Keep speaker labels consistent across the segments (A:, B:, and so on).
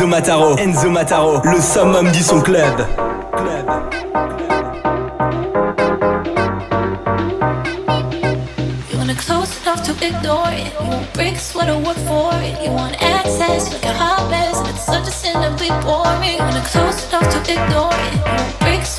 A: Enzo Mataro. Enzo Mataro,
B: le summum du son club.
A: But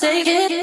C: take it.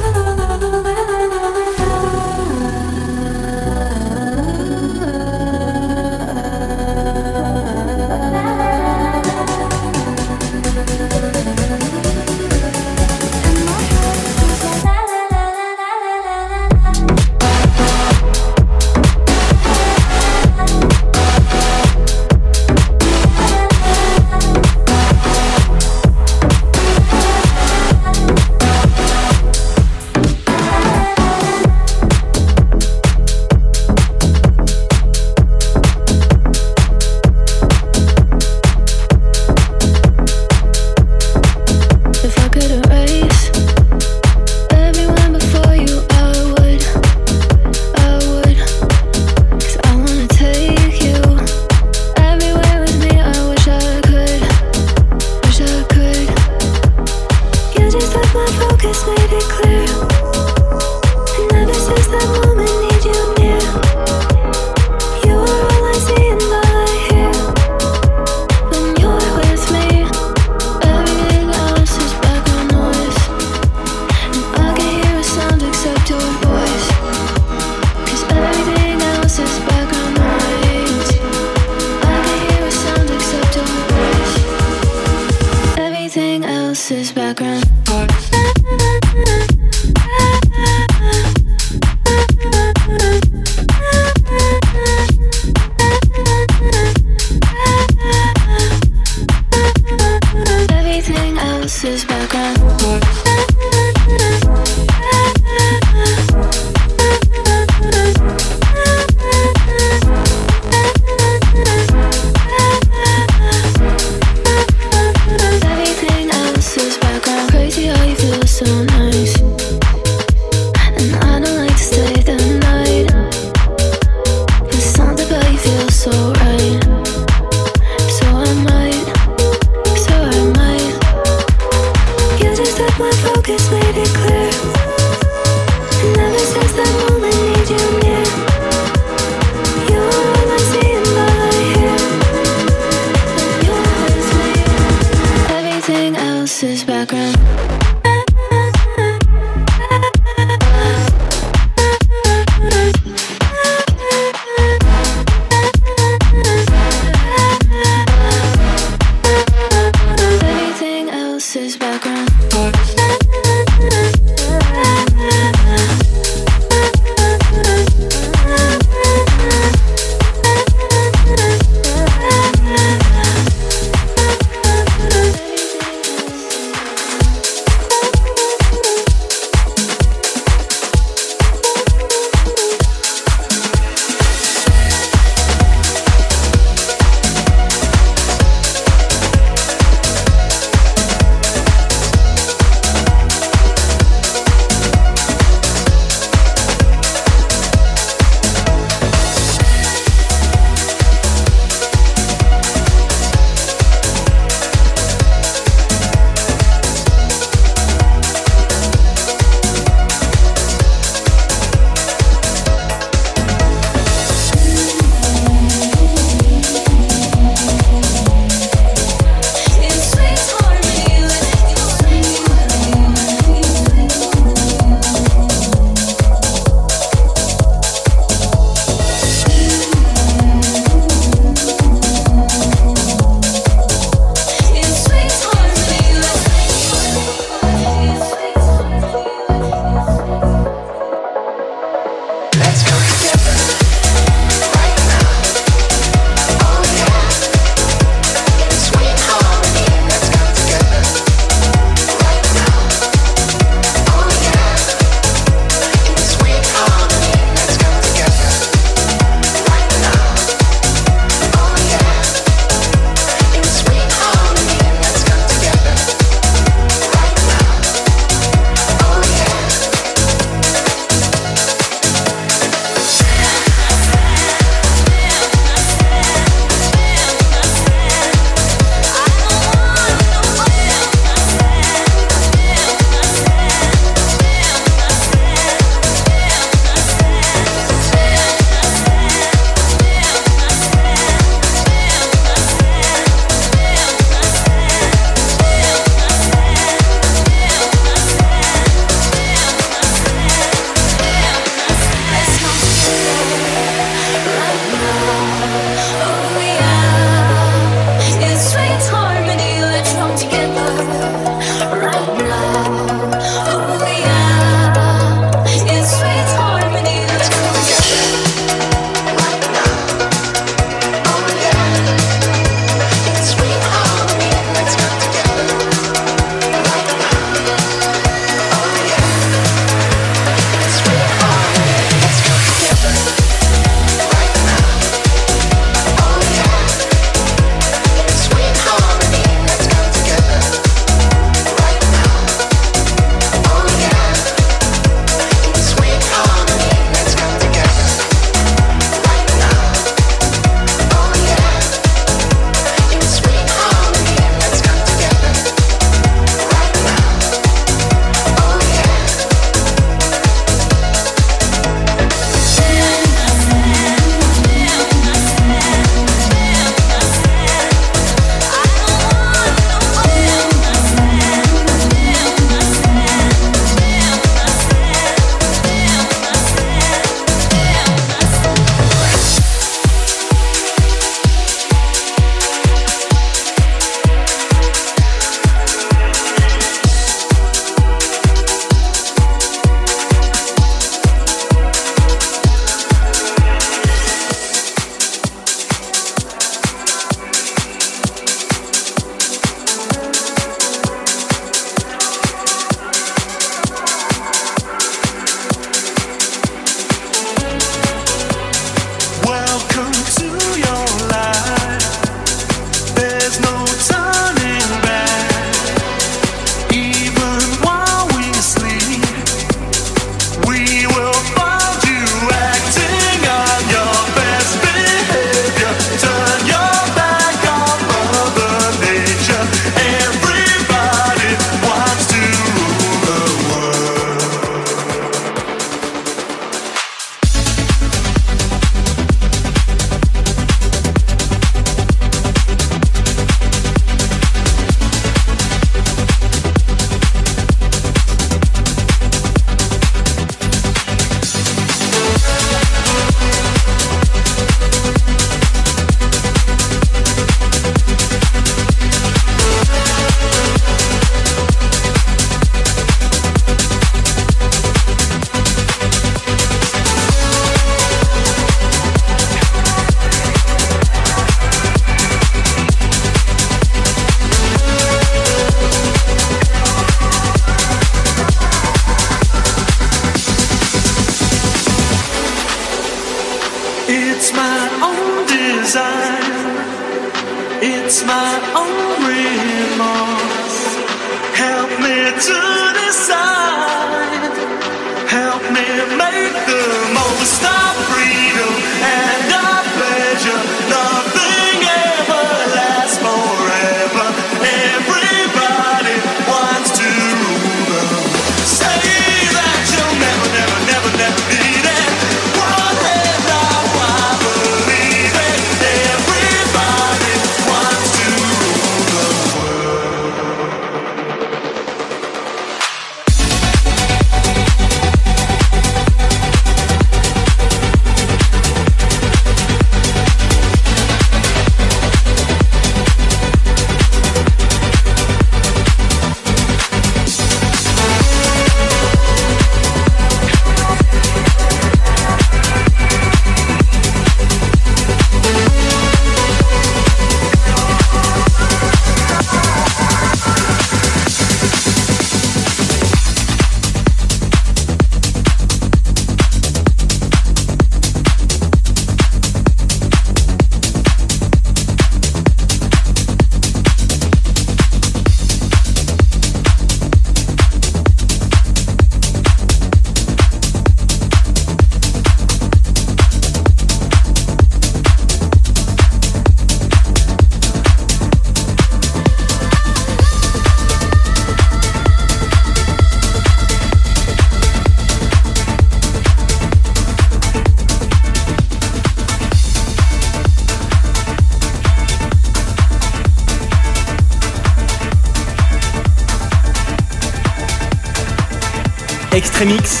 A: Extremix.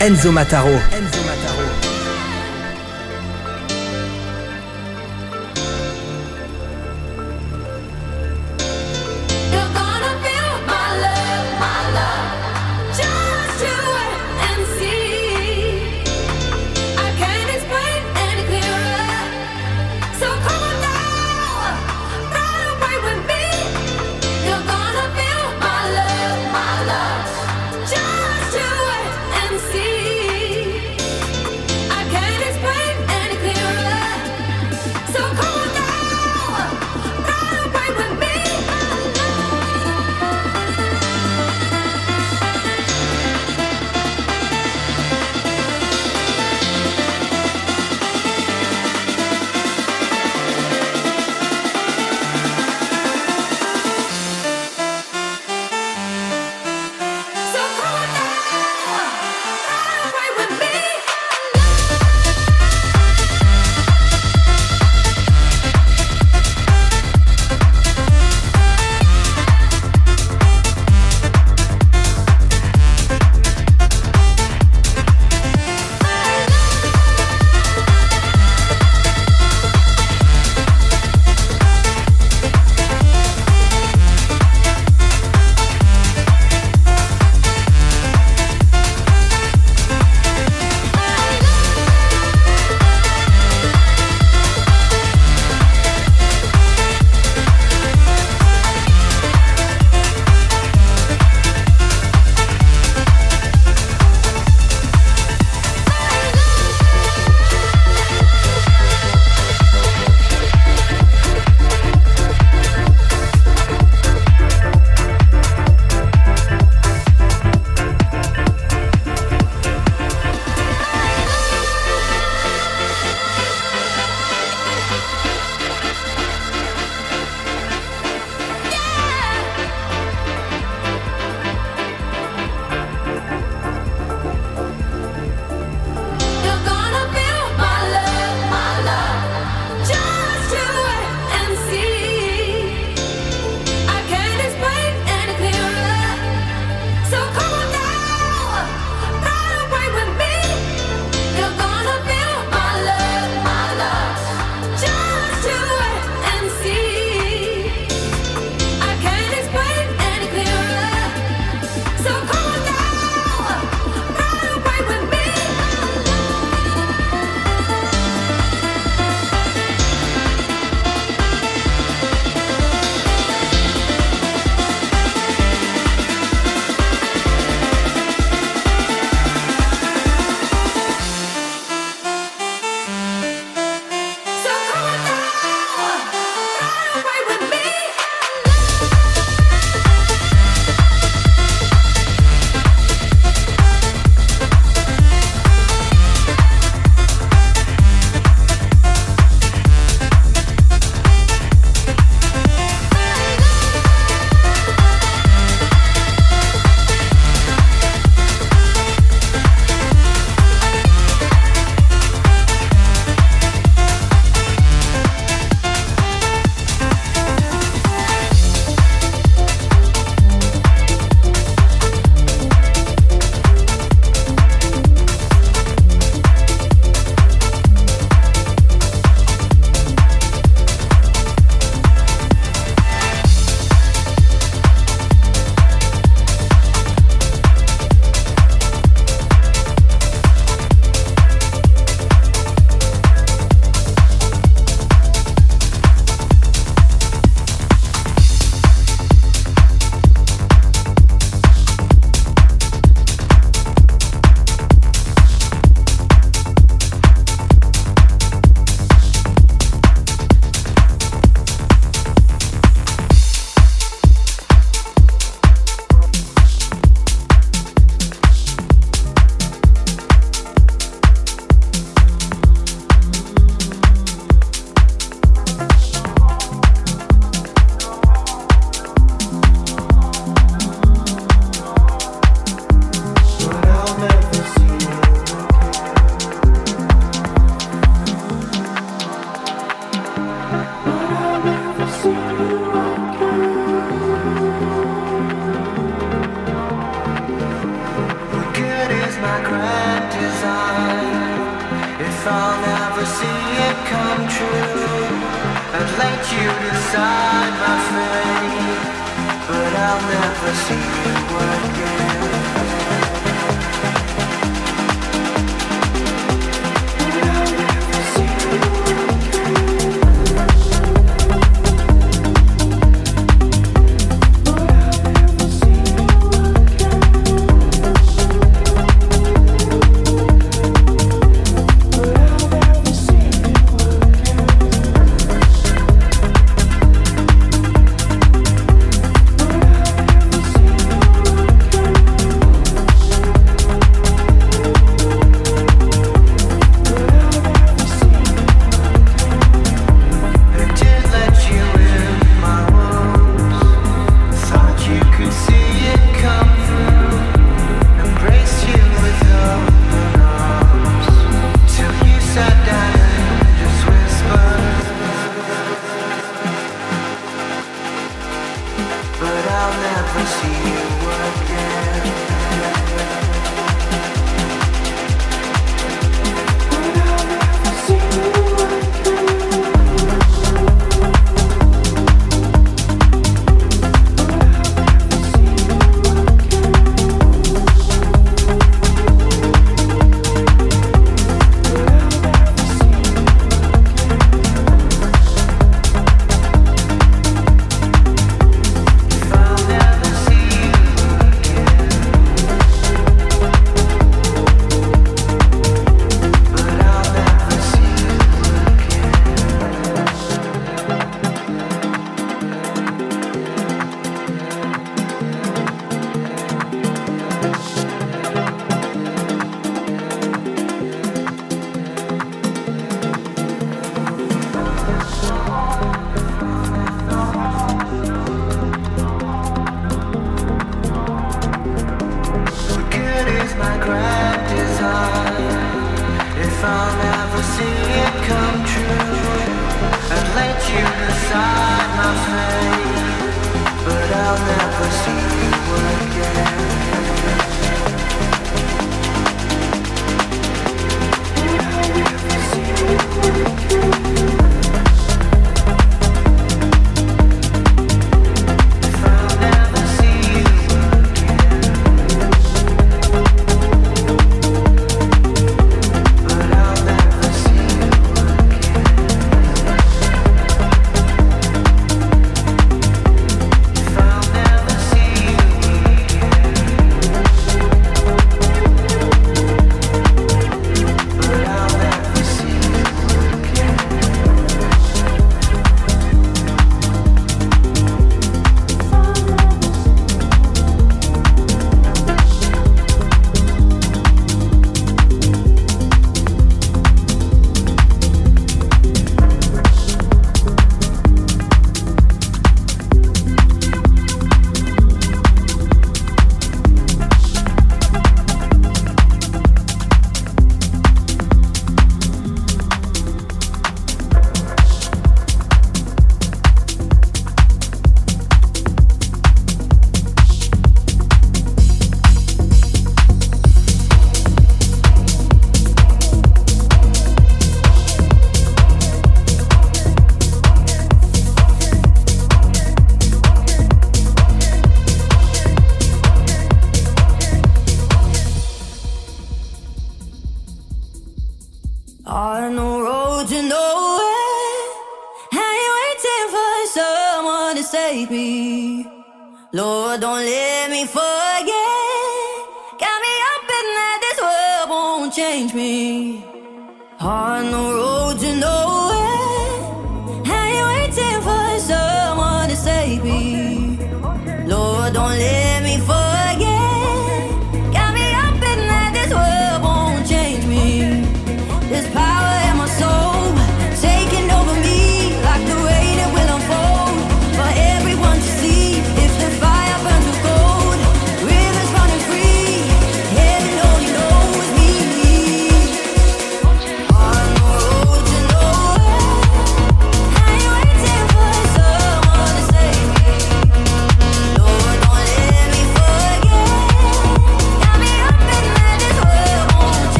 A: Enzo Mataro. Enzo